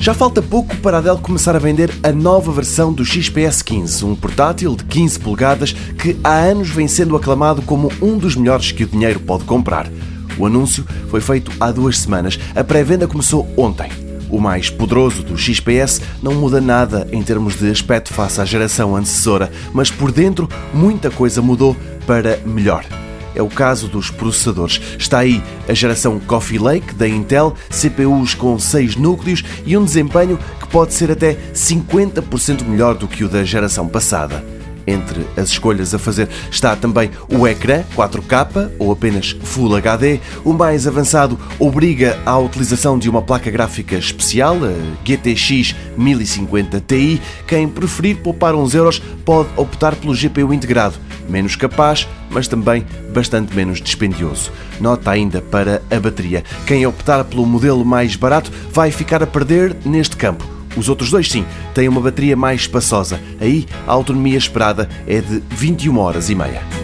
Já falta pouco para a Dell começar a vender a nova versão do XPS 15, um portátil de 15 polegadas que há anos vem sendo aclamado como um dos melhores que o dinheiro pode comprar. O anúncio foi feito há duas semanas. A pré-venda começou ontem. O mais poderoso do XPS não muda nada em termos de aspecto face à geração antecessora, mas por dentro muita coisa mudou para melhor é o caso dos processadores. Está aí a geração Coffee Lake da Intel, CPUs com 6 núcleos e um desempenho que pode ser até 50% melhor do que o da geração passada. Entre as escolhas a fazer está também o ecrã 4K ou apenas Full HD. O mais avançado obriga à utilização de uma placa gráfica especial, a GTX 1050 Ti. Quem preferir poupar uns euros pode optar pelo GPU integrado menos capaz, mas também bastante menos dispendioso. Nota ainda para a bateria. Quem optar pelo modelo mais barato vai ficar a perder neste campo. Os outros dois, sim, têm uma bateria mais espaçosa. Aí a autonomia esperada é de 21 horas e meia.